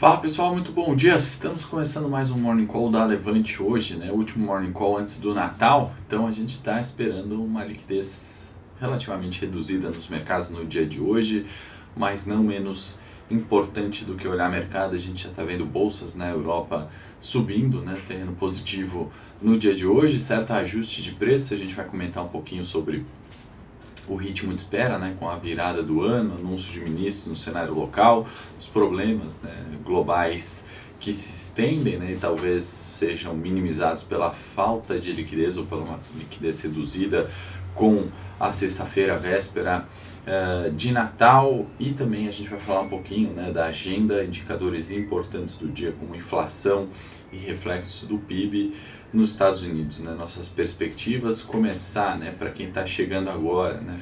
Fala pessoal, muito bom dia. Estamos começando mais um Morning Call da Levante hoje, né? O último Morning Call antes do Natal. Então a gente está esperando uma liquidez relativamente reduzida nos mercados no dia de hoje, mas não menos importante do que olhar mercado. A gente já está vendo bolsas na Europa subindo, né? Terreno positivo no dia de hoje, certo ajuste de preço. A gente vai comentar um pouquinho sobre o ritmo de espera, né, com a virada do ano, anúncio de ministros no cenário local, os problemas né, globais que se estendem né, e talvez sejam minimizados pela falta de liquidez ou pela uma liquidez reduzida com a sexta-feira, véspera uh, de Natal e também a gente vai falar um pouquinho né, da agenda, indicadores importantes do dia como inflação e reflexos do PIB nos Estados Unidos, né? Nossas perspectivas, começar, né? Para quem está chegando agora, né?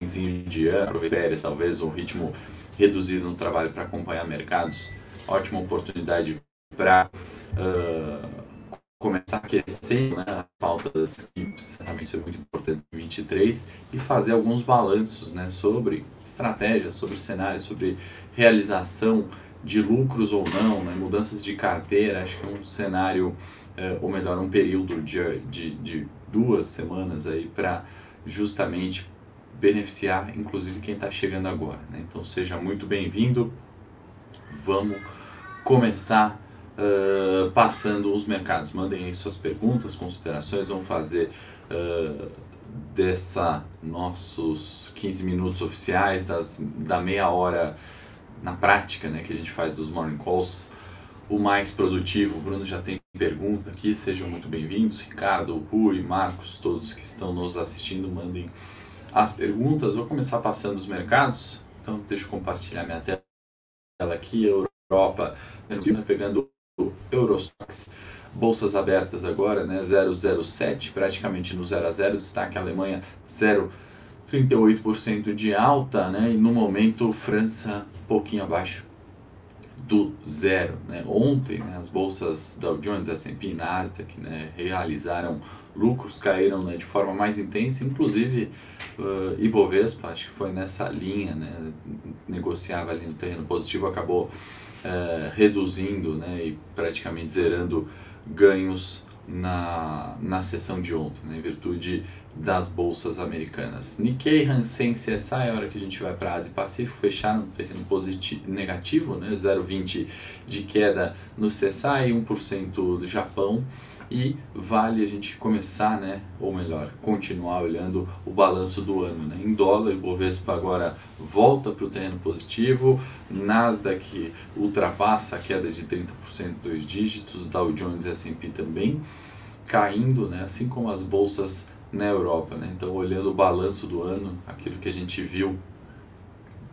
Finzinho de ano, férias, talvez um ritmo reduzido no trabalho para acompanhar mercados, ótima oportunidade para uh, começar a aquecer né, as pautas que certamente isso é muito importante em 23 e fazer alguns balanços né, sobre estratégias, sobre cenários, sobre realização de lucros ou não, né, mudanças de carteira, acho que é um cenário é, ou melhor, um período de, de, de duas semanas aí para justamente beneficiar, inclusive, quem está chegando agora. Né? Então, seja muito bem-vindo. Vamos começar passando os mercados. Mandem aí suas perguntas, considerações. Vamos fazer uh, dessa nossos 15 minutos oficiais, das, da meia hora na prática né, que a gente faz dos morning calls o mais produtivo. O Bruno já tem pergunta aqui, sejam muito bem-vindos. Ricardo, Rui, Marcos, todos que estão nos assistindo, mandem as perguntas. Vou começar passando os mercados. Então, deixa eu compartilhar minha tela aqui. Europa, pegando Eurostox. Bolsas abertas agora, né? 007, praticamente no 0 a 0. Destaque Alemanha 0,38% de alta, né? E no momento, França, pouquinho abaixo do zero. Né? Ontem, né, as bolsas Dow Jones, S&P e Nasdaq né, realizaram lucros, caíram né, de forma mais intensa, inclusive uh, Ibovespa, acho que foi nessa linha, né, negociava ali no terreno positivo, acabou uh, reduzindo né, e praticamente zerando ganhos na, na sessão de ontem, né, em virtude das bolsas americanas. Nikkei, Hansen, CSI, a hora que a gente vai para a Ásia e Pacífico, fecharam no terreno positivo, negativo, né, 0,20 de queda no CSI, 1% do Japão, e vale a gente começar, né, ou melhor, continuar olhando o balanço do ano. Né? Em dólar, o Bovespa agora volta para o terreno positivo, Nasdaq ultrapassa a queda de 30%, dois dígitos, Dow Jones e S&P também caindo, né? assim como as bolsas na Europa. Né? Então, olhando o balanço do ano, aquilo que a gente viu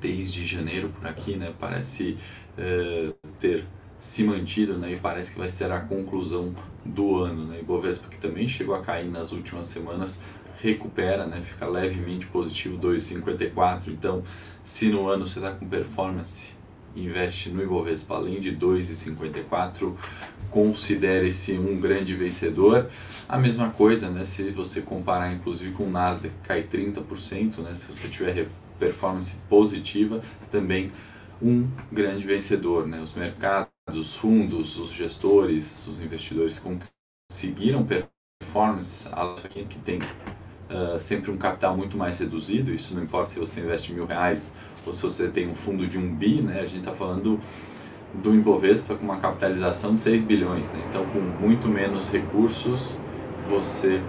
desde janeiro por aqui, né, parece uh, ter se mantido né, e parece que vai ser a conclusão do ano. Né? Ibovespa, que também chegou a cair nas últimas semanas, recupera, né, fica levemente positivo, 2,54. Então, se no ano você está com performance, investe no Ibovespa além de 2,54, considere-se um grande vencedor. A mesma coisa, né, se você comparar inclusive com o Nasdaq, cai 30%, né, se você tiver performance positiva, também um grande vencedor. Né? Os mercados os fundos, os gestores, os investidores conseguiram performance, que tem uh, sempre um capital muito mais reduzido, isso não importa se você investe mil reais ou se você tem um fundo de um bi, né? a gente está falando do Ibovespa com uma capitalização de 6 bilhões, né? então com muito menos recursos você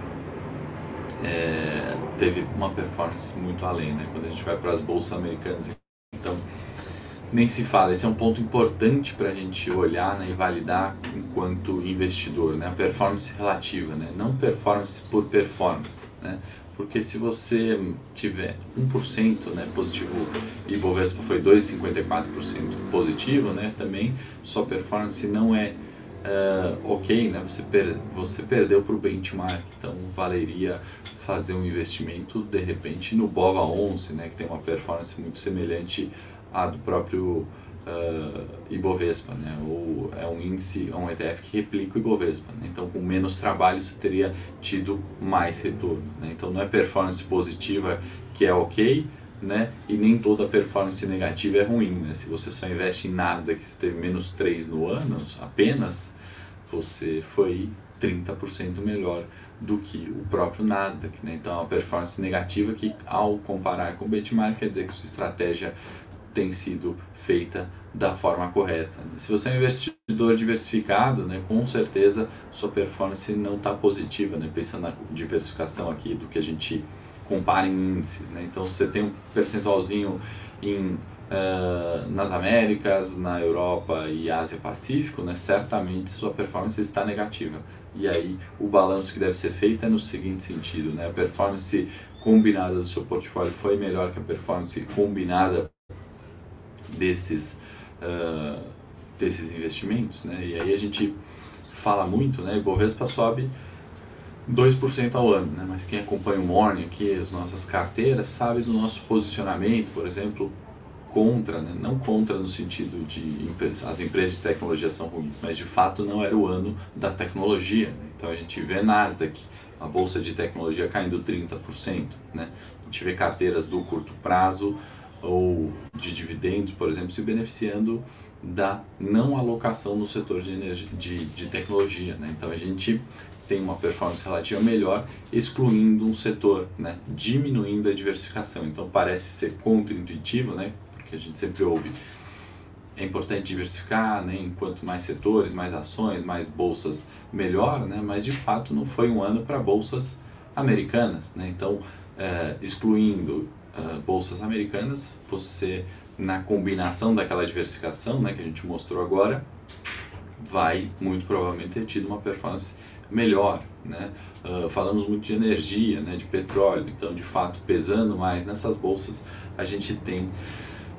é, teve uma performance muito além, né? quando a gente vai para as bolsas americanas. Então, nem se fala. Esse é um ponto importante para a gente olhar né, e validar enquanto investidor, né? a performance relativa, né? não performance por performance. Né? Porque se você tiver 1% né, positivo e Bovespa foi 2,54% positivo, né, também sua performance não é uh, ok, né? você, per você perdeu para o benchmark, então valeria fazer um investimento de repente no BOVA 11, né, que tem uma performance muito semelhante a do próprio uh, Ibovespa, né? ou é um índice, é um ETF que replica o Ibovespa. Né? Então, com menos trabalho, você teria tido mais retorno. Né? Então, não é performance positiva que é ok, né? E nem toda performance negativa é ruim, né? Se você só investe em Nasdaq, você teve menos 3 no ano apenas, você foi 30% melhor do que o próprio Nasdaq, né? Então, é uma performance negativa que, ao comparar com o benchmark, quer dizer que sua estratégia tem sido feita da forma correta. Né? Se você é um investidor diversificado, né, com certeza sua performance não está positiva, né? pensando na diversificação aqui do que a gente compara em índices. Né? Então, você tem um percentualzinho em, uh, nas Américas, na Europa e Ásia Pacífico, né, certamente sua performance está negativa. E aí o balanço que deve ser feito é no seguinte sentido, né? a performance combinada do seu portfólio foi melhor que a performance combinada desses, uh, desses investimentos, né? E aí a gente fala muito, né? O Bovespa sobe 2% ao ano, né? Mas quem acompanha o Morning aqui, as nossas carteiras, sabe do nosso posicionamento, por exemplo, contra, né? não contra no sentido de as empresas de tecnologia são ruins, mas de fato não era o ano da tecnologia. Né? Então a gente vê Nasdaq, a bolsa de tecnologia caindo 30%, né? A gente vê carteiras do curto prazo ou de dividendos, por exemplo, se beneficiando da não alocação no setor de, energia, de, de tecnologia. Né? Então a gente tem uma performance relativa melhor, excluindo um setor, né? diminuindo a diversificação. Então parece ser contraintuitivo, né? porque a gente sempre ouve é importante diversificar, né? enquanto mais setores, mais ações, mais bolsas, melhor, né? mas de fato não foi um ano para bolsas americanas. Né? Então, é, excluindo uh, bolsas americanas, você na combinação daquela diversificação né, que a gente mostrou agora, vai muito provavelmente ter tido uma performance melhor. Né? Uh, falamos muito de energia, né, de petróleo, então de fato pesando mais nessas bolsas, a gente tem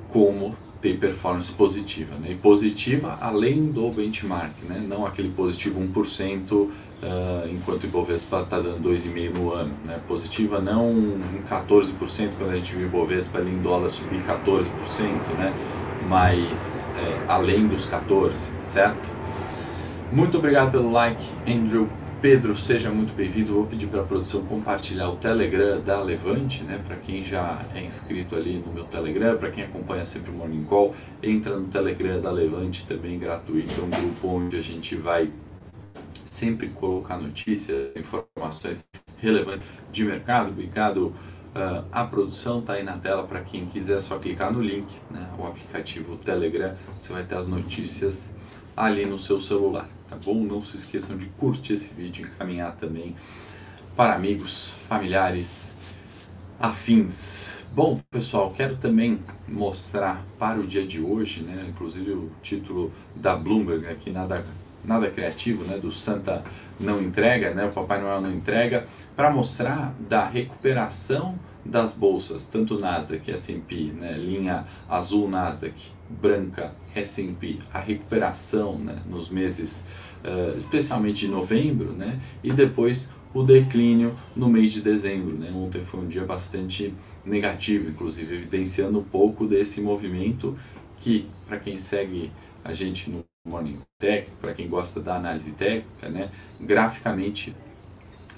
como ter performance positiva. Né? E positiva além do benchmark, né? não aquele positivo 1%, uh, enquanto o Ibovespa está dando 2,5% no ano. Né? Positiva não em 14%, quando a gente viu o Ibovespa ali em dólar subir 14%, né? mas é, além dos 14%, certo? Muito obrigado pelo like, Andrew. Pedro, seja muito bem-vindo. Vou pedir para a produção compartilhar o Telegram da Levante, né? Para quem já é inscrito ali no meu Telegram, para quem acompanha sempre o Morning Call, entra no Telegram da Levante também gratuito, é um grupo onde a gente vai sempre colocar notícias, informações relevantes de mercado. Obrigado. Uh, a produção está aí na tela para quem quiser, é só clicar no link, né? o aplicativo Telegram, você vai ter as notícias ali no seu celular, tá bom? Não se esqueçam de curtir esse vídeo encaminhar também para amigos, familiares, afins. Bom, pessoal, quero também mostrar para o dia de hoje, né, inclusive o título da Bloomberg aqui, nada nada criativo, né, do Santa não entrega, né, o Papai Noel não entrega, para mostrar da recuperação das bolsas, tanto Nasdaq S&P, né, linha azul Nasdaq, branca S&P, a recuperação né, nos meses, uh, especialmente de novembro, né, e depois o declínio no mês de dezembro. Né, ontem foi um dia bastante negativo, inclusive evidenciando um pouco desse movimento que, para quem segue a gente no Morning Técnico, para quem gosta da análise técnica, né, graficamente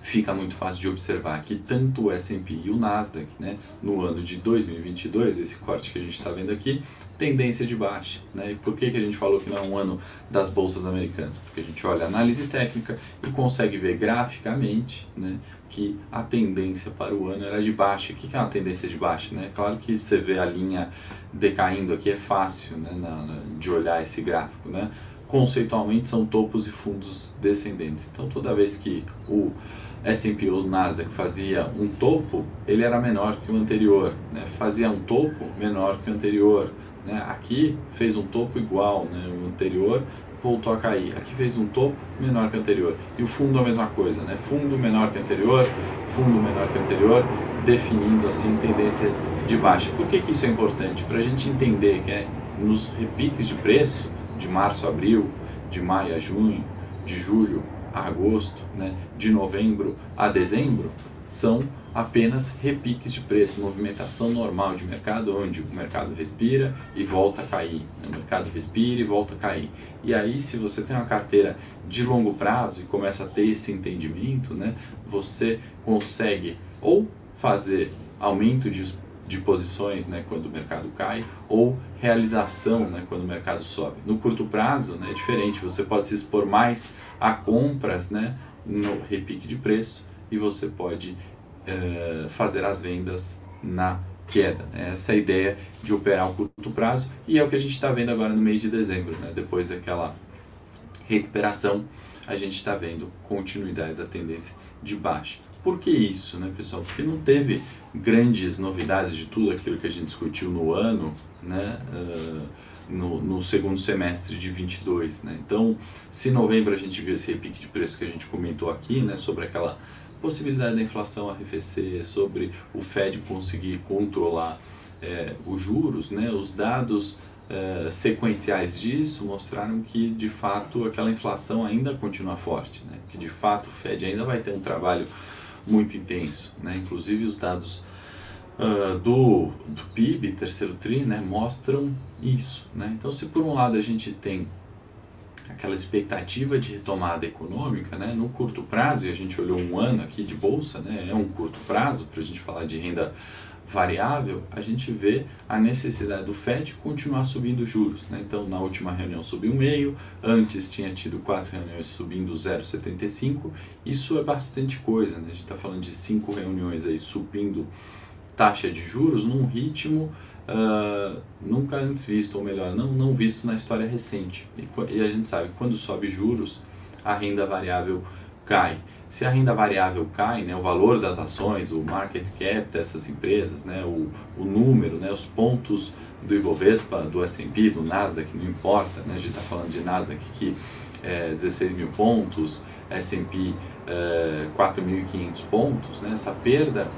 fica muito fácil de observar que tanto o S&P e o Nasdaq, né, no ano de 2022, esse corte que a gente está vendo aqui, tendência de baixa. Né? E por que, que a gente falou que não é um ano das bolsas americanas? Porque a gente olha a análise técnica e consegue ver graficamente né, que a tendência para o ano era de baixa. O que, que é uma tendência de baixa? Né? Claro que você vê a linha decaindo aqui, é fácil né, na, na, de olhar esse gráfico. Né? Conceitualmente são topos e fundos descendentes. Então toda vez que o S&P ou Nasdaq fazia um topo, ele era menor que o anterior. Né? Fazia um topo menor que o anterior né? Aqui fez um topo igual, né? o anterior voltou a cair. Aqui fez um topo menor que o anterior. E o fundo a mesma coisa, né? fundo menor que o anterior, fundo menor que o anterior, definindo assim tendência de baixa. Por que, que isso é importante? Para a gente entender que é nos repiques de preço, de março a abril, de maio a junho, de julho a agosto, né? de novembro a dezembro, são apenas repiques de preço, movimentação normal de mercado, onde o mercado respira e volta a cair, né? o mercado respira e volta a cair. E aí, se você tem uma carteira de longo prazo e começa a ter esse entendimento, né, você consegue ou fazer aumento de de posições né, quando o mercado cai ou realização né, quando o mercado sobe. No curto prazo né, é diferente, você pode se expor mais a compras né, no repique de preço e você pode uh, fazer as vendas na queda. Né? Essa é a ideia de operar o curto prazo e é o que a gente está vendo agora no mês de dezembro, né? depois daquela recuperação, a gente está vendo continuidade da tendência de baixa. Por que isso, né, pessoal? Porque não teve grandes novidades de tudo aquilo que a gente discutiu no ano, né, uh, no, no, segundo semestre de 22, né? Então, se em novembro a gente viu esse repique de preço que a gente comentou aqui, né, sobre aquela possibilidade da inflação arrefecer, sobre o Fed conseguir controlar é, os juros, né, os dados uh, sequenciais disso mostraram que de fato aquela inflação ainda continua forte, né? que de fato o Fed ainda vai ter um trabalho muito intenso. Né? Inclusive os dados uh, do, do PIB, terceiro TRI, né, mostram isso. Né? Então se por um lado a gente tem aquela expectativa de retomada econômica, né, no curto prazo, e a gente olhou um ano aqui de bolsa, né, é um curto prazo para a gente falar de renda variável, a gente vê a necessidade do Fed continuar subindo juros. Né? Então, na última reunião subiu meio, antes tinha tido quatro reuniões subindo 0,75. Isso é bastante coisa, né? a gente está falando de cinco reuniões aí subindo taxa de juros num ritmo uh, nunca antes visto, ou melhor, não, não visto na história recente. E, e a gente sabe que quando sobe juros, a renda variável cai. Se a renda variável cai, né, o valor das ações, o market cap dessas empresas, né, o, o número, né, os pontos do Ibovespa, do S&P, do Nasdaq, não importa, né, a gente está falando de Nasdaq que é 16 mil pontos, S&P é, 4.500 pontos, né, essa perda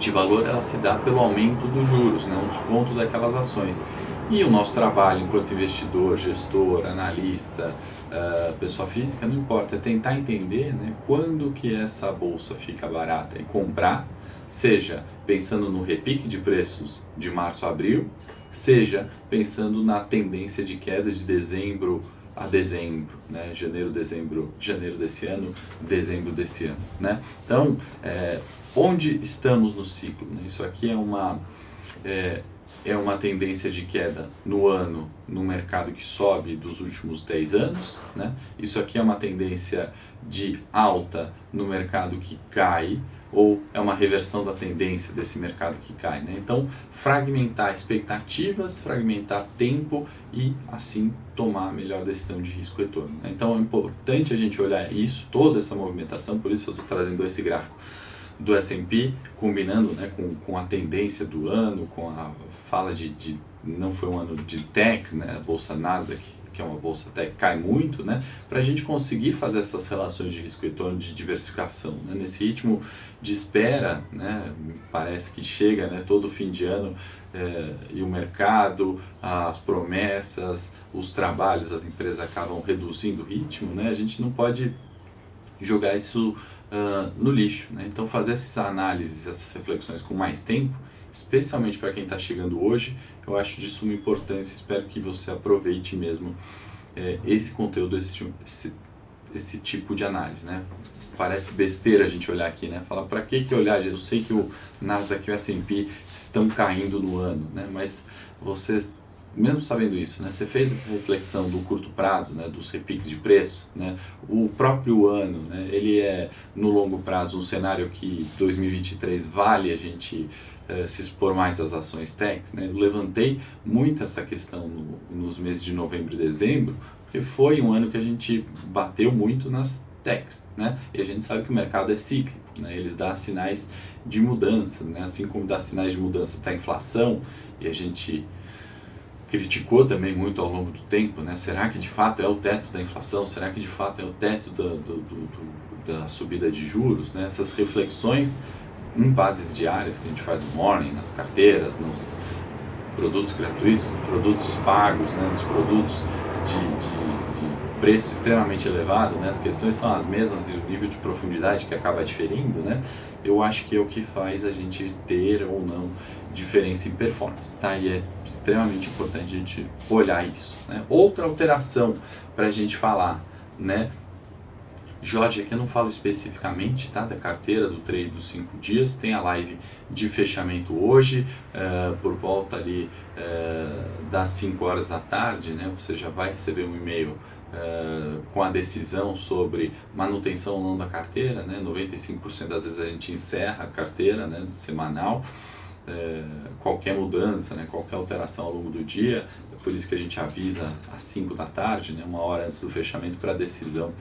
de valor ela se dá pelo aumento dos juros, né, um desconto daquelas ações. E o nosso trabalho enquanto investidor, gestor, analista, uh, pessoa física, não importa, é tentar entender né, quando que essa bolsa fica barata e comprar, seja pensando no repique de preços de março a abril, seja pensando na tendência de queda de dezembro a dezembro, né? janeiro, dezembro, janeiro desse ano, dezembro desse ano. Né? Então, é, onde estamos no ciclo? Né? Isso aqui é uma, é, é uma tendência de queda no ano no mercado que sobe dos últimos 10 anos. Né? Isso aqui é uma tendência de alta no mercado que cai ou é uma reversão da tendência desse mercado que cai. Né? Então, fragmentar expectativas, fragmentar tempo e assim tomar a melhor decisão de risco retorno. Né? Então, é importante a gente olhar isso, toda essa movimentação, por isso eu estou trazendo esse gráfico do S&P, combinando né, com, com a tendência do ano, com a fala de, de não foi um ano de techs, né, a bolsa Nasdaq, que é uma bolsa tech, cai muito, né, para a gente conseguir fazer essas relações de risco retorno de diversificação. Né, nesse ritmo de espera, né, parece que chega né, todo fim de ano é, e o mercado, as promessas, os trabalhos, as empresas acabam reduzindo o ritmo, né, a gente não pode jogar isso uh, no lixo. Né? Então, fazer essas análises, essas reflexões com mais tempo, especialmente para quem está chegando hoje, eu acho de suma importância. Espero que você aproveite mesmo é, esse conteúdo, esse, esse, esse tipo de análise. Né? Parece besteira a gente olhar aqui, né? Falar para que que olhar? Eu sei que o Nasdaq e o S&P estão caindo no ano, né? Mas você mesmo sabendo isso, né, você fez essa reflexão do curto prazo, né, dos repiques de preço, né, o próprio ano, né, ele é no longo prazo um cenário que 2023 vale a gente eh, se expor mais às ações techs, né, eu levantei muito essa questão no, nos meses de novembro e dezembro, porque foi um ano que a gente bateu muito nas techs, né, e a gente sabe que o mercado é cíclico, né, eles dão sinais de mudança, né, assim como dá sinais de mudança está a inflação, e a gente criticou também muito ao longo do tempo, né? Será que de fato é o teto da inflação? Será que de fato é o teto do, do, do, da subida de juros? Né? Essas reflexões em bases diárias que a gente faz no morning, nas carteiras, nos produtos gratuitos, nos produtos pagos, né? nos produtos de, de, de preço extremamente elevado, né? as questões são as mesmas e o nível de profundidade que acaba diferindo, né? eu acho que é o que faz a gente ter ou não diferença em performance, tá? E é extremamente importante a gente olhar isso. Né? Outra alteração para a gente falar, né? Jorge, aqui eu não falo especificamente tá, da carteira do trade dos 5 dias, tem a live de fechamento hoje, uh, por volta ali uh, das 5 horas da tarde, né, você já vai receber um e-mail uh, com a decisão sobre manutenção ou não da carteira, né, 95% das vezes a gente encerra a carteira né, semanal, qualquer mudança, né, qualquer alteração ao longo do dia, é por isso que a gente avisa às 5 da tarde, né, uma hora antes do fechamento para a decisão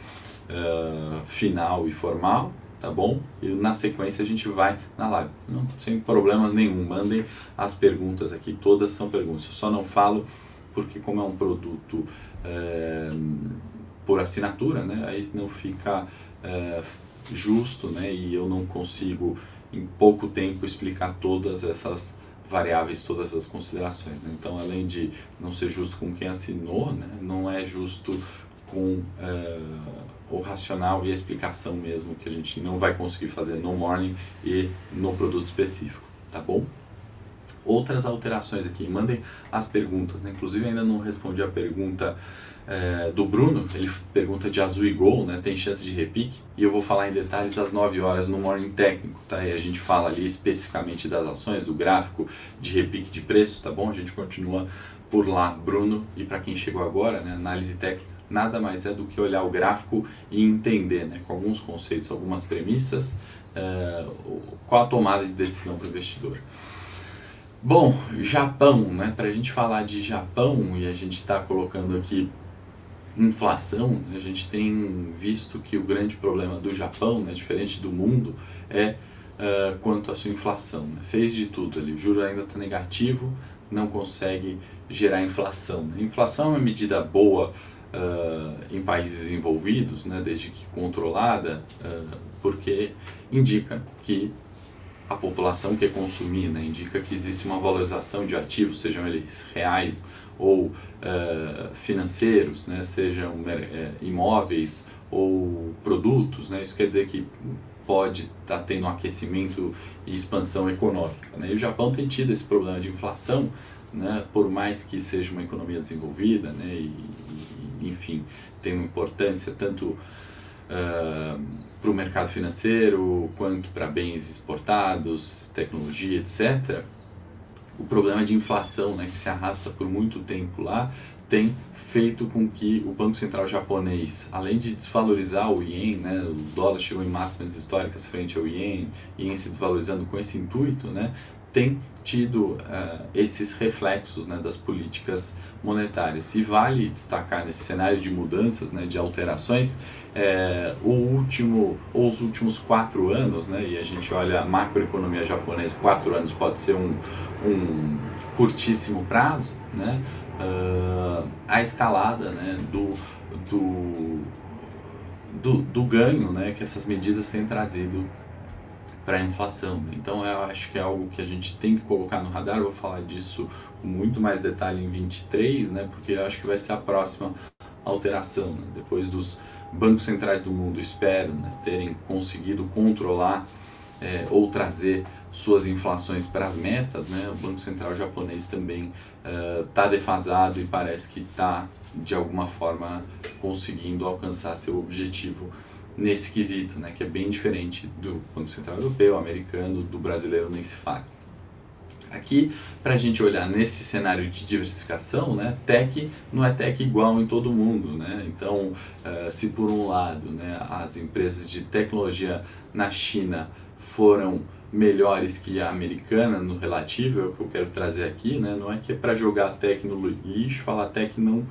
uh, final e formal, tá bom? E na sequência a gente vai na live. Não, sem problemas nenhum. Mandem as perguntas aqui, todas são perguntas. Eu só não falo porque como é um produto uh, por assinatura, né? Aí não fica uh, justo, né? E eu não consigo em pouco tempo explicar todas essas variáveis, todas as considerações. Né? Então, além de não ser justo com quem assinou, né? não é justo com uh, o racional e a explicação mesmo que a gente não vai conseguir fazer no morning e no produto específico, tá bom? Outras alterações aqui, mandem as perguntas, né? inclusive ainda não respondi a pergunta é, do Bruno, ele pergunta de azul e gol, né? tem chance de repique, e eu vou falar em detalhes às 9 horas no Morning Técnico, tá? E a gente fala ali especificamente das ações, do gráfico de repique de preços, tá bom? A gente continua por lá, Bruno, e para quem chegou agora, né? análise técnica nada mais é do que olhar o gráfico e entender, né, com alguns conceitos, algumas premissas, uh, qual a tomada de decisão para o investidor. Bom, Japão, né, para a gente falar de Japão e a gente está colocando aqui inflação, a gente tem visto que o grande problema do Japão, né, diferente do mundo, é uh, quanto à sua inflação. Né? Fez de tudo ali, o juro ainda está negativo, não consegue gerar inflação. Né? Inflação é uma medida boa uh, em países desenvolvidos, né, desde que controlada, uh, porque indica que a população quer consumir, né, indica que existe uma valorização de ativos, sejam eles reais ou uh, financeiros, né, sejam imóveis ou produtos, né, isso quer dizer que pode estar tá tendo um aquecimento e expansão econômica. Né? E o Japão tem tido esse problema de inflação, né, por mais que seja uma economia desenvolvida né, e, enfim, tem uma importância tanto uh, para o mercado financeiro quanto para bens exportados, tecnologia, etc. O problema de inflação, né, que se arrasta por muito tempo lá, tem feito com que o Banco Central japonês, além de desvalorizar o ien, né, o dólar chegou em máximas históricas frente ao ien, ien se desvalorizando com esse intuito, né, tem tido uh, esses reflexos né, das políticas monetárias. E vale destacar nesse cenário de mudanças, né, de alterações, é, o último ou os últimos quatro anos, né, e a gente olha a macroeconomia japonesa, quatro anos pode ser um, um curtíssimo prazo, né, uh, a escalada né, do, do, do, do ganho né, que essas medidas têm trazido para a inflação. Então eu acho que é algo que a gente tem que colocar no radar. Eu vou falar disso com muito mais detalhe em 23, né? Porque eu acho que vai ser a próxima alteração. Né? Depois dos bancos centrais do mundo esperam né, terem conseguido controlar é, ou trazer suas inflações para as metas, né? O Banco Central japonês também está uh, defasado e parece que está de alguma forma conseguindo alcançar seu objetivo nesse quesito, né, que é bem diferente do Banco Central Europeu, americano, do brasileiro nem se fala. Aqui, para a gente olhar nesse cenário de diversificação, né, tech não é tech igual em todo mundo. Né? Então, uh, se por um lado né, as empresas de tecnologia na China foram melhores que a americana no relativo, é o que eu quero trazer aqui, né? não é que é para jogar tech no lixo, falar tech não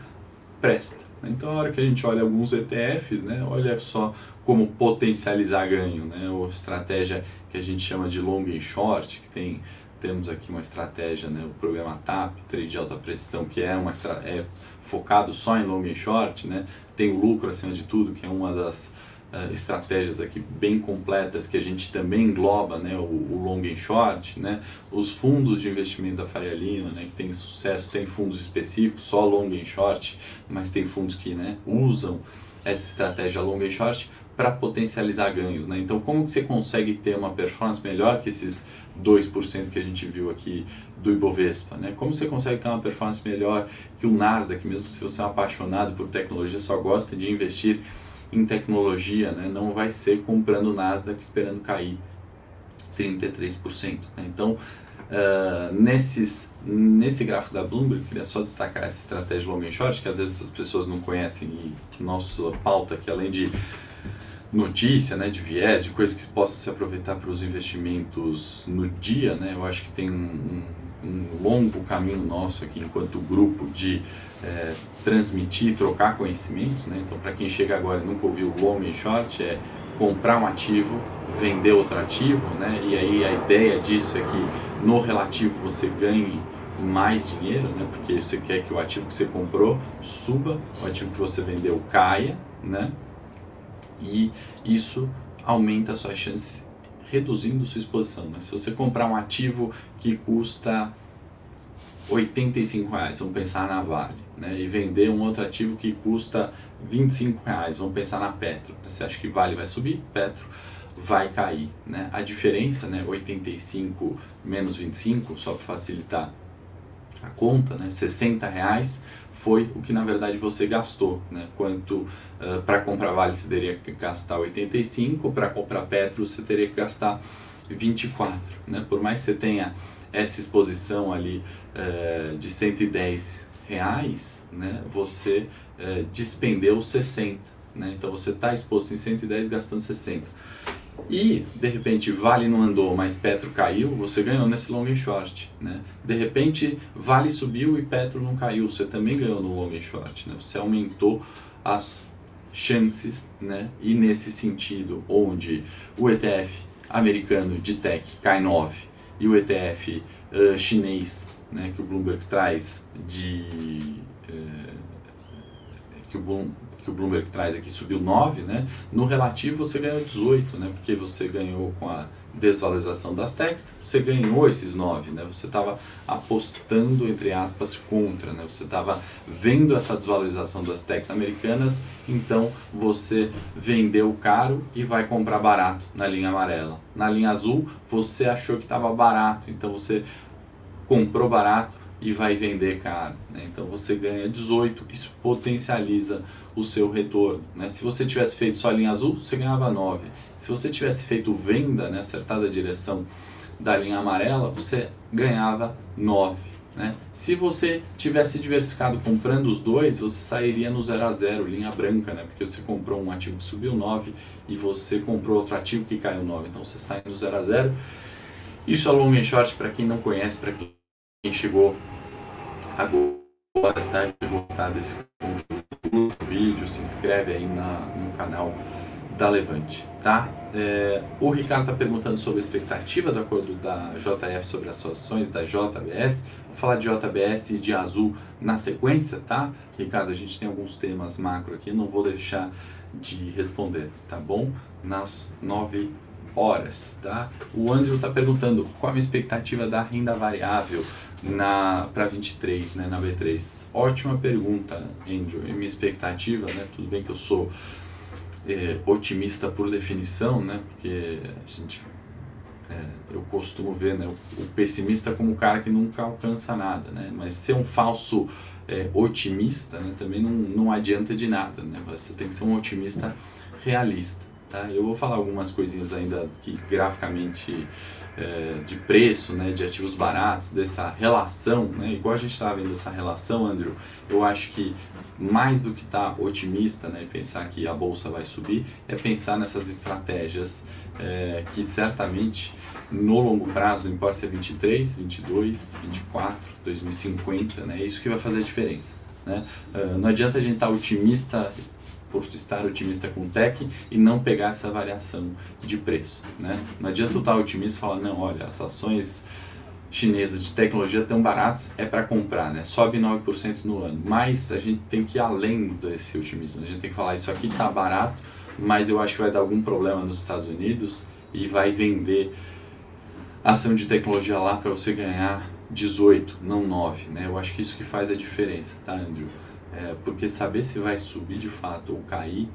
presta. Então, a hora que a gente olha alguns ETFs, né, olha só como potencializar ganho, né, ou estratégia que a gente chama de long e short, que tem temos aqui uma estratégia, né, o programa TAP, trade de alta precisão, que é uma é focado só em long e short, né, tem o lucro acima de tudo, que é uma das uh, estratégias aqui bem completas que a gente também engloba né, o, o long and short, né, os fundos de investimento da Faria Lima, né, que tem sucesso, tem fundos específicos, só long and short, mas tem fundos que né, usam essa estratégia long and short para potencializar ganhos. Né? Então, como que você consegue ter uma performance melhor que esses 2% que a gente viu aqui do Ibovespa? Né? Como você consegue ter uma performance melhor que o Nasdaq, mesmo se você é apaixonado por tecnologia, só gosta de investir em tecnologia, né, não vai ser comprando Nasdaq esperando cair 33%. Né? Então, uh, nesses, nesse gráfico da Bloomberg, queria só destacar essa estratégia long and short, que às vezes as pessoas não conhecem e nossa pauta que além de notícia, né, de viés, de coisas que possam se aproveitar para os investimentos no dia, né, eu acho que tem um, um, um longo caminho nosso aqui enquanto grupo de é, transmitir, trocar conhecimentos, né, então para quem chega agora e nunca ouviu long e short, é comprar um ativo, vender outro ativo, né, e aí a ideia disso é que no relativo você ganhe mais dinheiro, né, porque você quer que o ativo que você comprou suba, o ativo que você vendeu caia, né, e isso aumenta a sua chance reduzindo sua exposição. Né? Se você comprar um ativo que custa 85 reais, vamos pensar na Vale, né? e vender um outro ativo que custa 25 reais, vamos pensar na Petro. Você acha que Vale vai subir, Petro vai cair. Né? A diferença, né, 85 menos 25, só para facilitar a conta, né, 60 reais foi o que na verdade você gastou, né? Quanto uh, para comprar Vale você teria que gastar 85, para comprar Petro você teria que gastar 24, né? Por mais que você tenha essa exposição ali uh, de 110 reais, né? Você uh, despendeu 60, né? Então você está exposto em 110 gastando 60 e de repente Vale não andou, mas Petro caiu, você ganhou nesse long short, né? De repente Vale subiu e Petro não caiu, você também ganhou no long short, né? Você aumentou as chances, né? E nesse sentido, onde o ETF americano de tech cai 9 e o ETF uh, chinês, né, que o Bloomberg traz de uh, que o Bloomberg que o Bloomberg traz aqui subiu 9, né? No relativo você ganhou 18, né? Porque você ganhou com a desvalorização das techs, você ganhou esses 9, né? Você estava apostando, entre aspas, contra, né? Você estava vendo essa desvalorização das techs americanas, então você vendeu caro e vai comprar barato na linha amarela. Na linha azul, você achou que estava barato, então você comprou barato e vai vender caro. Né? Então você ganha 18, isso potencializa o seu retorno. Né? Se você tivesse feito só a linha azul, você ganhava 9. Se você tivesse feito venda, né, acertada a direção da linha amarela, você ganhava 9. Né? Se você tivesse diversificado comprando os dois, você sairia no 0 a 0, linha branca, né? porque você comprou um ativo que subiu 9 e você comprou outro ativo que caiu 9. Então você sai no 0 a 0. Isso é long and short para quem não conhece, para quem chegou agora, tá? E gostar desse conteúdo, vídeo, se inscreve aí na, no canal da Levante, tá? É, o Ricardo está perguntando sobre a expectativa do acordo da JF sobre as ações da JBS. Vou falar de JBS e de Azul na sequência, tá? Ricardo, a gente tem alguns temas macro aqui, não vou deixar de responder, tá bom? Nas nove horas, tá? O Andrew está perguntando qual a minha expectativa da renda variável na para 23, né, na B3. Ótima pergunta, Andrew. E minha expectativa, né, tudo bem que eu sou é, otimista por definição, né, porque a gente é, eu costumo ver né, o, o, pessimista como o cara que nunca alcança nada, né, mas ser um falso é, otimista né, também não, não adianta de nada, né, você tem que ser um otimista realista. Tá? Eu vou falar algumas coisinhas ainda que graficamente é, de preço, né, de ativos baratos, dessa relação, né, igual a gente estava vendo essa relação, Andrew, eu acho que mais do que estar tá otimista né, e pensar que a bolsa vai subir, é pensar nessas estratégias é, que certamente no longo prazo, não importa se é 23, 22, 24, 2050, né, é isso que vai fazer a diferença. Né? Uh, não adianta a gente estar tá otimista por estar otimista com tech e não pegar essa variação de preço. Né? Não adianta tu estar otimista e falar, não, olha, as ações chinesas de tecnologia tão baratas, é para comprar, né? Sobe 9% no ano. Mas a gente tem que ir além desse otimismo. A gente tem que falar, isso aqui está barato, mas eu acho que vai dar algum problema nos Estados Unidos e vai vender ação de tecnologia lá para você ganhar 18, não 9, né? Eu acho que isso que faz a diferença, tá, Andrew? É, porque saber se vai subir de fato ou cair,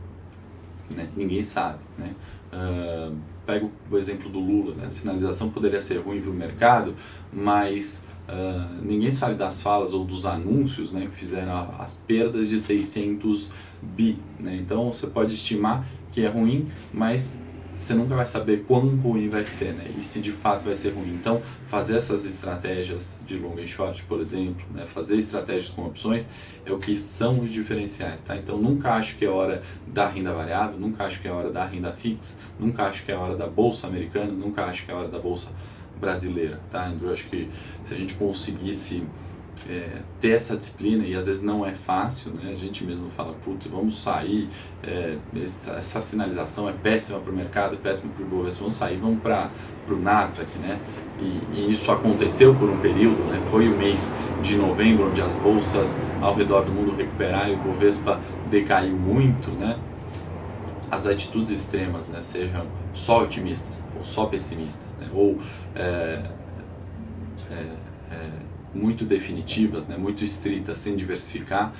né, ninguém sabe. Né? Uh, pego o exemplo do Lula, né? a sinalização poderia ser ruim para o mercado, mas Uh, ninguém sabe das falas ou dos anúncios né, que fizeram as perdas de 600 bi. Né? Então você pode estimar que é ruim, mas você nunca vai saber quão ruim vai ser, né? E se de fato vai ser ruim. Então, fazer essas estratégias de long and short, por exemplo, né? fazer estratégias com opções é o que são os diferenciais, tá? Então, nunca acho que é hora da renda variável, nunca acho que é hora da renda fixa, nunca acho que é hora da bolsa americana, nunca acho que é hora da bolsa brasileira, tá? Eu acho que se a gente conseguisse é, ter essa disciplina e às vezes não é fácil, né? A gente mesmo fala, putz, vamos sair, é, essa, essa, sinalização é péssima para o mercado, é péssima para o Ibovespa, vamos sair, vamos para o Nasdaq, né? E, e, isso aconteceu por um período, né? Foi o mês de novembro onde as bolsas ao redor do mundo recuperaram e o Ibovespa decaiu muito, né? As atitudes extremas, né? Sejam só otimistas ou só pessimistas, né? Ou é, é, muito definitivas, né, muito estritas, sem diversificar,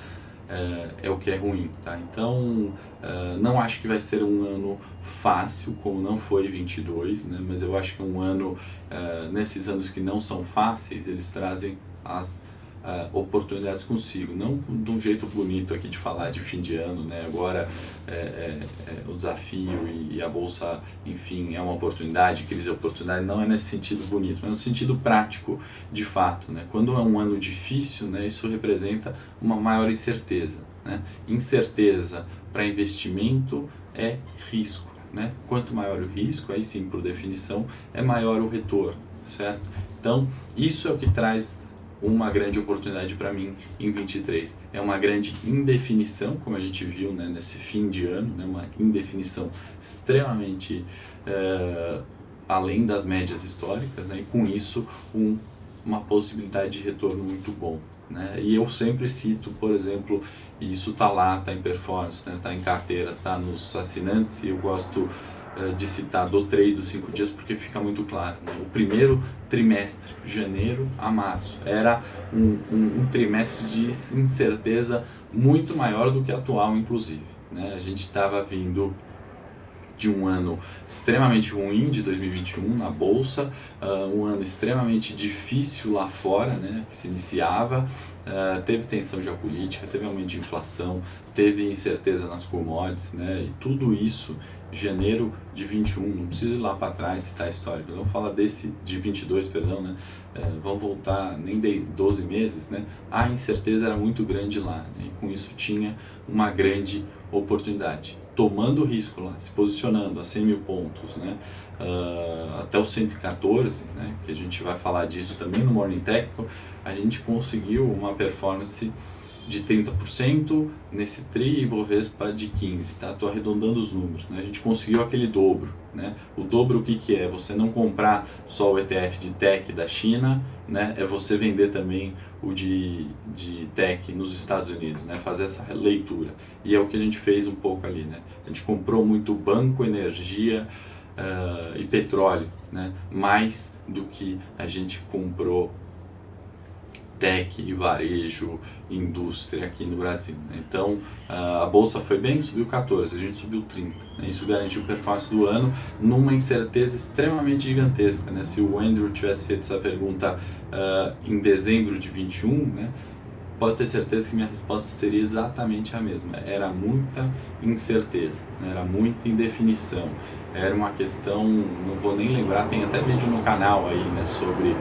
é, é o que é ruim. Tá? Então, é, não acho que vai ser um ano fácil, como não foi 22, né, mas eu acho que é um ano, é, nesses anos que não são fáceis, eles trazem as uh, oportunidades consigo. Não de um jeito bonito aqui de falar de fim de ano, né? Agora é, é, é o desafio e, e, a bolsa, enfim, é uma oportunidade, crise é oportunidade. Não é nesse sentido bonito, mas no sentido prático, de fato, né? Quando é um ano difícil, né? Isso representa uma maior incerteza, né? Incerteza para investimento é risco. Né? Quanto maior o risco, aí sim, por definição, é maior o retorno, certo? Então, isso é o que traz uma grande oportunidade para mim em 23. É uma grande indefinição, como a gente viu né, nesse fim de ano, né, uma indefinição extremamente uh, além das médias históricas, né, e com isso um, uma possibilidade de retorno muito bom. Né? E eu sempre cito, por exemplo, isso está lá, está em performance, está né, tá em carteira, está nos assinantes, e eu gosto de citar do 3 dos 5 dias porque fica muito claro. Né? O primeiro trimestre, janeiro a março, era um, um, um, trimestre de incerteza muito maior do que atual, inclusive. Né? A gente estava vindo de um ano extremamente ruim de 2021 na bolsa, uh, um ano extremamente difícil lá fora, né, que se iniciava, uh, teve tensão geopolítica, teve aumento de inflação, teve incerteza nas commodities, né, e tudo isso janeiro de 21, não precisa ir lá para trás citar a história, vamos falar desse de 22, perdão, né? É, vamos voltar nem de 12 meses, né? A incerteza era muito grande lá, né? e com isso tinha uma grande oportunidade. Tomando risco lá, se posicionando a 100 mil pontos, né? Uh, até os 114, né? que a gente vai falar disso também no Morning Técnico, a gente conseguiu uma performance de 30%, nesse TRI Ibovespa de 15%, tá? Estou arredondando os números, né? A gente conseguiu aquele dobro, né? O dobro o que, que é? Você não comprar só o ETF de tech da China, né? É você vender também o de, de tech nos Estados Unidos, né? Fazer essa leitura. E é o que a gente fez um pouco ali, né? A gente comprou muito banco, energia uh, e petróleo, né? Mais do que a gente comprou tech e varejo, indústria aqui no Brasil. Né? Então a bolsa foi bem, subiu 14, a gente subiu 30. Né? Isso garantiu performance do ano numa incerteza extremamente gigantesca. Né? Se o Andrew tivesse feito essa pergunta uh, em dezembro de 21, né? pode ter certeza que minha resposta seria exatamente a mesma. Era muita incerteza, né? era muita indefinição. Era uma questão, não vou nem lembrar, tem até vídeo no canal aí né, sobre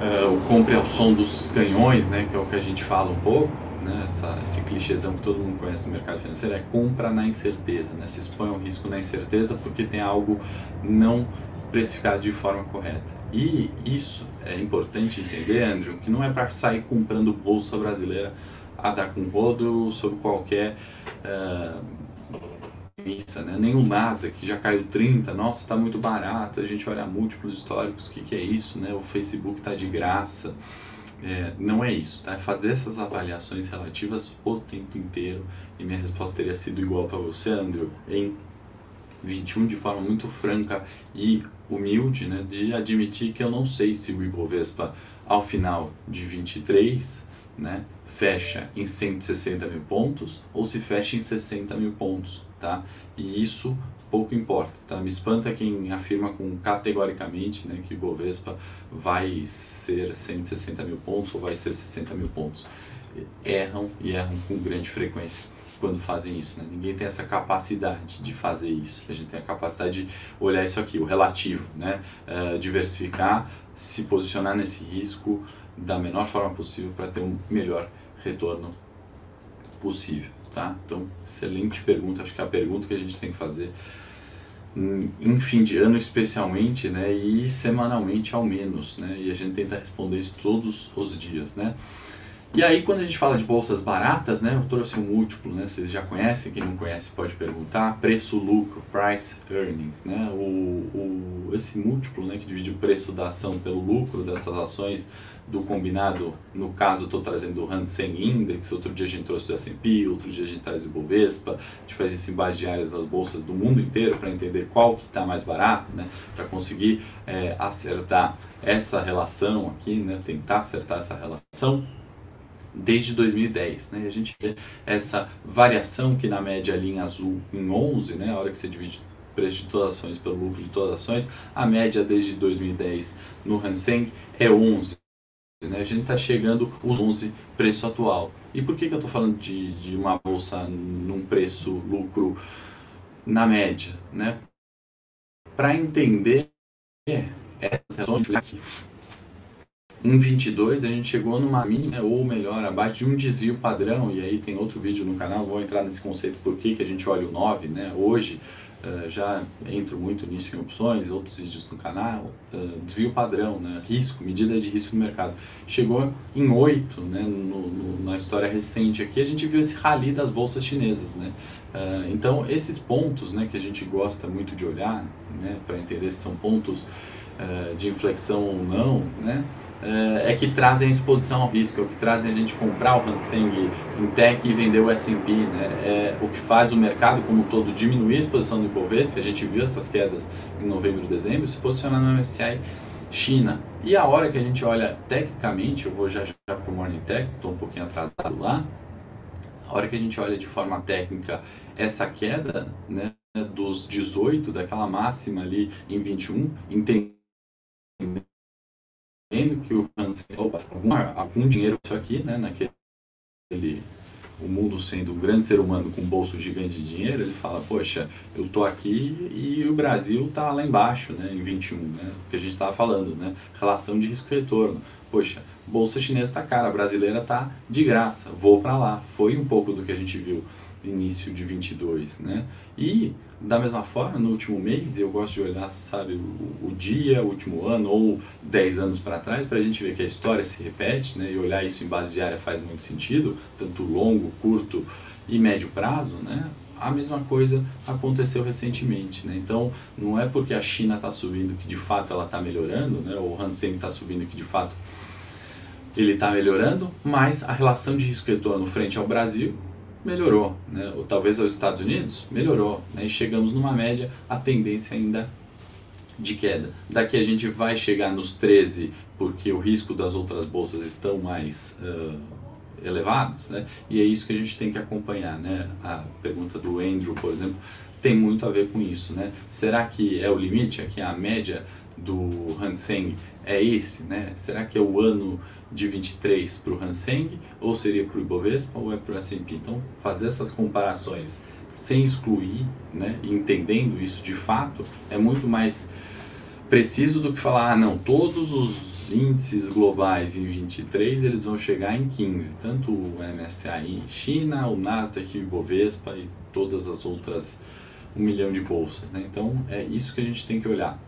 uh, o compre ao som dos canhões, né, que é o que a gente fala um pouco, né, essa, esse clichêzão que todo mundo conhece no mercado financeiro, é compra na incerteza, né, se expõe ao risco na incerteza porque tem algo não precificado de forma correta. E isso é importante entender, Andrew, que não é para sair comprando bolsa brasileira a dar com rodo sobre qualquer uh, missa, né? Nem o Nasdaq que já caiu 30, nossa, está muito barato. A gente olha múltiplos históricos, o que, que é isso, né? O Facebook está de graça. É, não é isso, tá? É fazer essas avaliações relativas o tempo inteiro. E minha resposta teria sido igual para você, Andrew, em 21 de forma muito franca e humilde, né, de admitir que eu não sei se o Ibovespa ao final de 23, né, fecha em 160 mil pontos ou se fecha em 60 mil pontos tá? E isso pouco importa, tá? Me espanta quem afirma com categoricamente né, que Bovespa vai ser 160 mil pontos ou vai ser 60 mil pontos. Erram e erram com grande frequência quando fazem isso. Né? Ninguém tem essa capacidade de fazer isso. A gente tem a capacidade de olhar isso aqui, o relativo, né? Uh, diversificar, se posicionar nesse risco da menor forma possível para ter um melhor retorno possível. Tá? Então, excelente pergunta. Acho que é a pergunta que a gente tem que fazer em fim de ano especialmente, né, e semanalmente ao menos, né, e a gente tenta responder isso todos os dias, né. E aí quando a gente fala de bolsas baratas, né, eu trouxe um múltiplo, né, vocês já conhecem, quem não conhece pode perguntar, preço-lucro, price earnings, né, o, o, esse múltiplo, né, que divide o preço da ação pelo lucro dessas ações, do combinado, no caso estou trazendo o Hansen Index, outro dia a gente trouxe o S&P, outro dia a gente traz o Bovespa, a gente faz isso em base diárias das bolsas do mundo inteiro para entender qual que está mais barato, né, para conseguir é, acertar essa relação aqui, né, tentar acertar essa relação desde 2010, né, a gente vê essa variação que na média em azul em 11, né, a hora que você divide preço de todas as ações pelo lucro de todas as ações, a média desde 2010 no Hansen é 11, né? A gente está chegando os 11 preço atual. E por que, que eu estou falando de, de uma bolsa num preço lucro na média? Né? Para entender essa aqui. Em 22 a gente chegou numa mínima ou melhor, abaixo de um desvio padrão, e aí tem outro vídeo no canal, vou entrar nesse conceito por que, que a gente olha o 9, né? Hoje Uh, já entro muito nisso em opções, outros vídeos no canal, uh, desvio padrão, né, risco, medida de risco no mercado. Chegou em 8 né, no, no, na história recente aqui, a gente viu esse rally das bolsas chinesas. Né? Uh, então, esses pontos né, que a gente gosta muito de olhar, né, para entender se são pontos de inflexão ou não, né, é que trazem a exposição ao risco, é o que trazem a gente comprar o Hanseng tech e vender o S&P, né? É o que faz o mercado como um todo diminuir a exposição do Ibovespa, a gente viu essas quedas em novembro e dezembro, se posicionar no MSCI China. E a hora que a gente olha tecnicamente, eu vou já já para o Morning Tech, estou um pouquinho atrasado lá, a hora que a gente olha de forma técnica essa queda, né, dos 18, daquela máxima ali em 21, entendendo que o Hans algum, algum dinheiro isso aqui, né, naquele o mundo sendo um grande ser humano com um bolso gigante de dinheiro, ele fala, poxa, eu tô aqui e o Brasil tá lá embaixo, né, em 21, né, que a gente estava falando, né, relação de risco-retorno. Poxa, bolsa chinesa tá cara, a brasileira tá de graça, vou para lá. Foi um pouco do que a gente viu início de 22, né? E da mesma forma, no último mês, eu gosto de olhar, sabe, o, o dia, o último ano ou 10 anos para trás, para a gente ver que a história se repete, né? E olhar isso em base diária faz muito sentido, tanto longo, curto e médio prazo, né? A mesma coisa aconteceu recentemente, né? Então, não é porque a China está subindo que de fato ela está melhorando, né? O Hansen está subindo que de fato ele está melhorando, mas a relação de risco-retorno frente ao Brasil melhorou, né? ou talvez aos Estados Unidos, melhorou, né? e chegamos numa média, a tendência ainda de queda. Daqui a gente vai chegar nos 13, porque o risco das outras bolsas estão mais uh, elevados, né? e é isso que a gente tem que acompanhar. Né? A pergunta do Andrew, por exemplo, tem muito a ver com isso. Né? Será que é o limite? Aqui a média do Hang Seng é esse? Né? Será que é o ano de 23 para o Hanseng, ou seria para o Ibovespa, ou é para o S&P. Então, fazer essas comparações sem excluir, né, entendendo isso de fato, é muito mais preciso do que falar, ah, não, todos os índices globais em 23 eles vão chegar em 15, tanto o MSCI China, o Nasdaq, o Ibovespa e todas as outras um milhão de bolsas, né? Então é isso que a gente tem que olhar.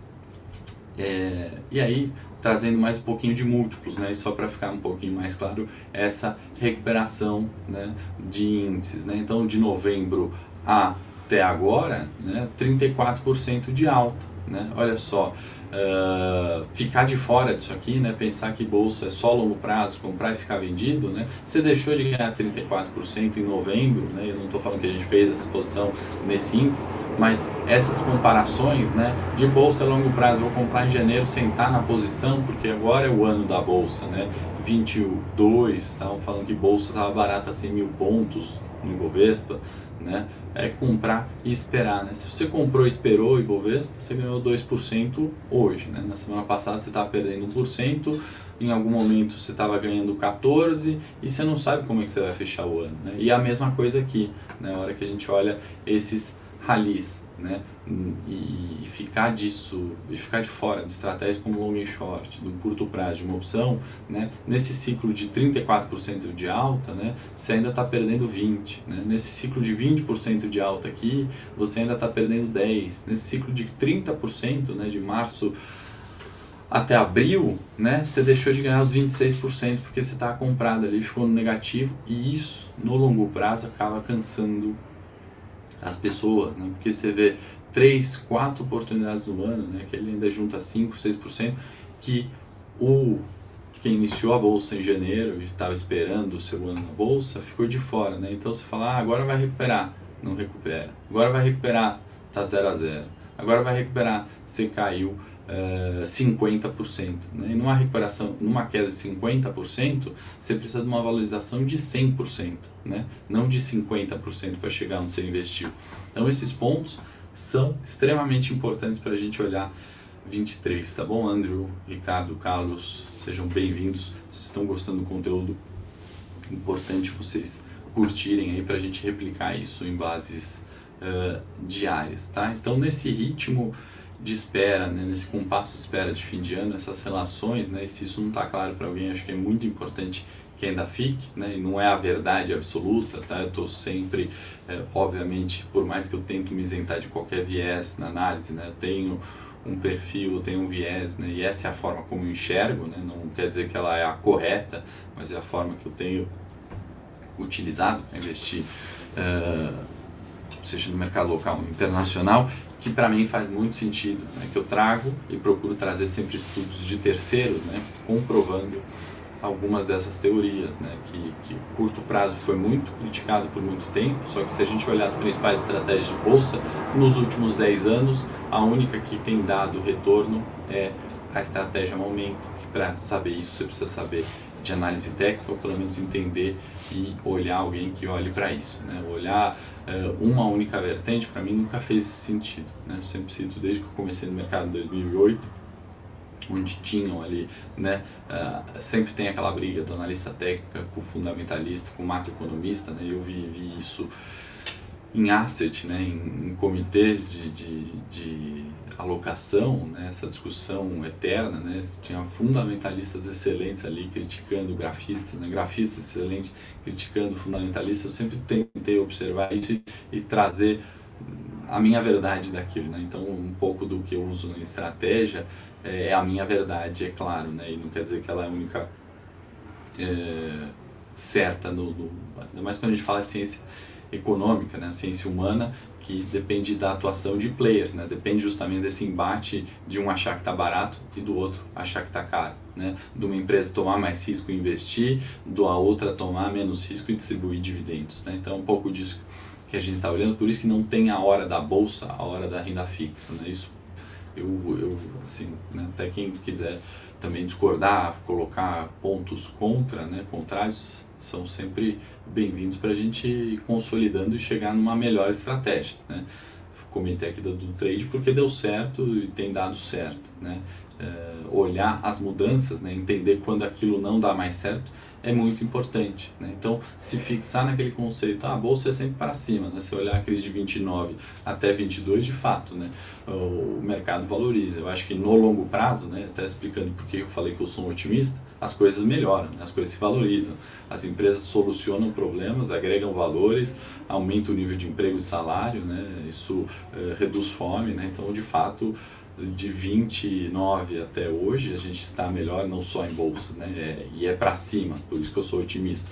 É, e aí trazendo mais um pouquinho de múltiplos, né? E só para ficar um pouquinho mais claro, essa recuperação né, de índices. Né? Então, de novembro até agora, né, 34% de alta. Né? Olha só, uh, ficar de fora disso aqui, né? pensar que bolsa é só longo prazo, comprar e ficar vendido, né? você deixou de ganhar 34% em novembro, né? eu não estou falando que a gente fez essa exposição nesse índice, mas essas comparações né, de bolsa a longo prazo, vou comprar em janeiro, sentar na posição, porque agora é o ano da bolsa, né? 22, estavam falando que bolsa estava barata a 100 mil pontos no Ibovespa, né? É comprar e esperar, né? Se você comprou e esperou e Bovespa, você ganhou 2% hoje, né? Na semana passada você estava perdendo 1%, em algum momento você estava ganhando 14% e você não sabe como é que você vai fechar o ano, né? E a mesma coisa aqui, né? Na hora que a gente olha esses ralis, né? E, e, ficar disso, e ficar de fora de estratégias como long e short, do curto prazo de uma opção, né? Nesse ciclo de 34% de alta, né? Você ainda está perdendo 20, né? Nesse ciclo de 20% de alta aqui, você ainda está perdendo 10. Nesse ciclo de 30%, né? De março até abril, né, você deixou de ganhar os 26% porque você está comprado ali, ficou no negativo e isso no longo prazo acaba cansando as pessoas, né? porque você vê três, quatro oportunidades no ano, né? que ele ainda junta 5, 6%, que o quem iniciou a bolsa em janeiro e estava esperando o seu ano na bolsa ficou de fora, né? Então você fala, ah, agora vai recuperar, não recupera. Agora vai recuperar, tá 0 a 0. Agora vai recuperar, você caiu 50%. Né? E numa recuperação, numa queda de 50%, você precisa de uma valorização de 100%, né? não de 50% para chegar onde você investiu. Então esses pontos são extremamente importantes para a gente olhar 23, tá bom? Andrew, Ricardo, Carlos, sejam bem-vindos. Se estão gostando do conteúdo, importante vocês curtirem aí para a gente replicar isso em bases uh, diárias, tá? Então nesse ritmo de espera, né, nesse compasso de espera de fim de ano, essas relações, né, e se isso não está claro para alguém, acho que é muito importante que ainda fique, né, e não é a verdade absoluta, tá? Eu estou sempre, é, obviamente, por mais que eu tento me isentar de qualquer viés na análise, né, eu tenho um perfil, eu tenho um viés, né, e essa é a forma como eu enxergo, né, não quer dizer que ela é a correta, mas é a forma que eu tenho utilizado para investir, uh, seja no mercado local ou internacional, que para mim faz muito sentido, né, que eu trago e procuro trazer sempre estudos de terceiros, né, comprovando algumas dessas teorias, né, que, que curto prazo foi muito criticado por muito tempo, só que se a gente olhar as principais estratégias de bolsa, nos últimos 10 anos, a única que tem dado retorno é a estratégia momento, que para saber isso você precisa saber de análise técnica, ou pelo menos entender e olhar alguém que olhe para isso. Né? Olhar uma única vertente, para mim, nunca fez sentido. Né? Eu sempre cito, desde que eu comecei no mercado em 2008, onde tinham ali, né, uh, sempre tem aquela briga do analista técnico com o fundamentalista, com o macroeconomista, né, eu vi, vi isso em asset, né, em, em comitês de, de, de alocação, né, essa discussão eterna, né, tinha fundamentalistas excelentes ali criticando grafistas, né, grafistas excelentes criticando fundamentalistas, eu sempre tentei observar isso e, e trazer a minha verdade daquilo, né, então um pouco do que eu uso em estratégia é, é a minha verdade, é claro, né, e não quer dizer que ela é a única é, certa, no, no, quando a gente fala de ciência econômica, né, ciência humana, que depende da atuação de players, né, depende justamente desse embate de um achar que está barato e do outro achar que está caro, né, de uma empresa tomar mais risco e investir, da outra tomar menos risco e distribuir dividendos, né, então é um pouco disso que a gente está olhando, por isso que não tem a hora da bolsa, a hora da renda fixa, né, isso eu, eu assim, né, até quem quiser também discordar, colocar pontos contra, né, contrários, são sempre bem-vindos para a gente ir consolidando e chegar numa melhor estratégia. Né? Comentei aqui do, do trade porque deu certo e tem dado certo. Né? É, olhar as mudanças, né? entender quando aquilo não dá mais certo é muito importante. Né? Então, se fixar naquele conceito, ah, a bolsa é sempre para cima, né? se olhar a crise de 29 até 22, de fato, né? o mercado valoriza. Eu acho que no longo prazo, né? até explicando por que eu falei que eu sou um otimista, as coisas melhoram, né? as coisas se valorizam. As empresas solucionam problemas, agregam valores, aumentam o nível de emprego e salário, né? isso eh, reduz fome. Né? Então, de fato, de 29 até hoje a gente está melhor não só em bolsa, né? É, e é para cima, por isso que eu sou otimista.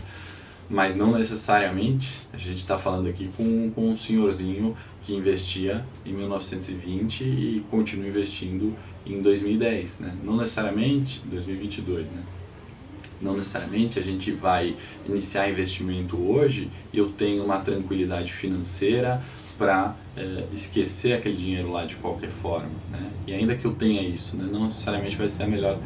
Mas não necessariamente a gente está falando aqui com, com um senhorzinho que investia em 1920 e continua investindo em 2010, né? Não necessariamente 2022, né? Não necessariamente a gente vai iniciar investimento hoje e eu tenho uma tranquilidade financeira, para é, esquecer aquele dinheiro lá de qualquer forma. Né? E ainda que eu tenha isso, né, não necessariamente vai ser a melhor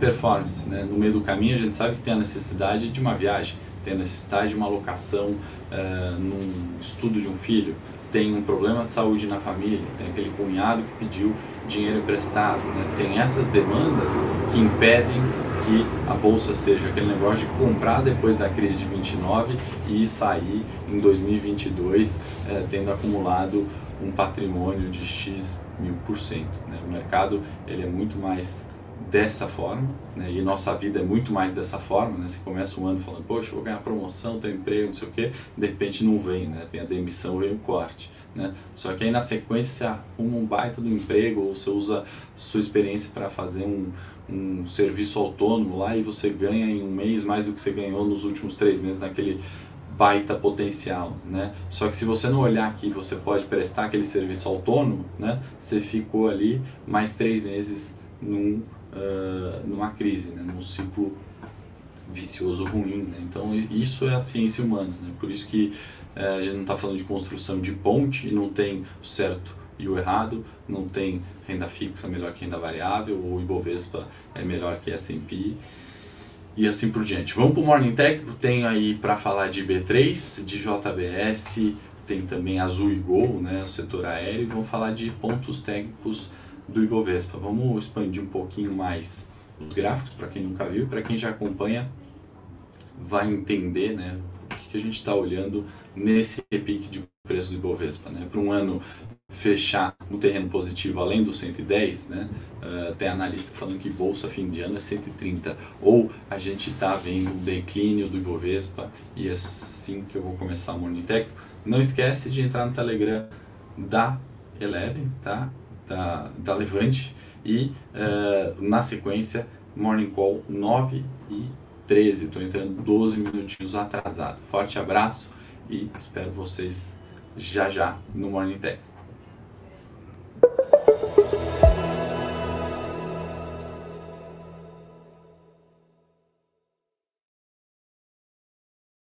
performance. Né? No meio do caminho a gente sabe que tem a necessidade de uma viagem, tem a necessidade de uma alocação uh, num estudo de um filho, tem um problema de saúde na família, tem aquele cunhado que pediu dinheiro emprestado, né? tem essas demandas que impedem que a bolsa seja aquele negócio de comprar depois da crise de 29 e sair em 2022 eh, tendo acumulado um patrimônio de X mil por cento. Né? O mercado ele é muito mais dessa forma, né? e nossa vida é muito mais dessa forma, né? Você começa um ano falando, poxa, vou ganhar promoção, tenho emprego, não sei o quê, de repente não vem, né? Vem a demissão, vem o corte, né? Só que aí na sequência você arruma um baita do emprego ou você usa sua experiência para fazer um, um serviço autônomo lá e você ganha em um mês mais do que você ganhou nos últimos três meses naquele baita potencial, né? Só que se você não olhar que você pode prestar aquele serviço autônomo, né? Você ficou ali mais três meses num numa crise, né? num ciclo vicioso ruim. Né? Então isso é a ciência humana, né? por isso que uh, a gente não está falando de construção de ponte e não tem o certo e o errado, não tem renda fixa melhor que renda variável, ou Ibovespa é melhor que S&P e assim por diante. Vamos para o Morning Técnico, tem aí para falar de B3, de JBS, tem também Azul e Gol, né, o setor aéreo, e vamos falar de pontos técnicos do Ibovespa. Vamos expandir um pouquinho mais os gráficos para quem nunca viu, para quem já acompanha vai entender né, o que, que a gente está olhando nesse repique de preço do Ibovespa. Né? Para um ano fechar no terreno positivo além do 110, né? Uh, tem analista falando que bolsa fim de ano é 130. Ou a gente está vendo o declínio do Ibovespa e é assim que eu vou começar o Morning Tech. Não esquece de entrar no Telegram da Eleven, tá? Da, da Levante e uh, na sequência Morning Call 9 e 13. Estou entrando 12 minutinhos atrasado. Forte abraço e espero vocês já já no Morning Tech.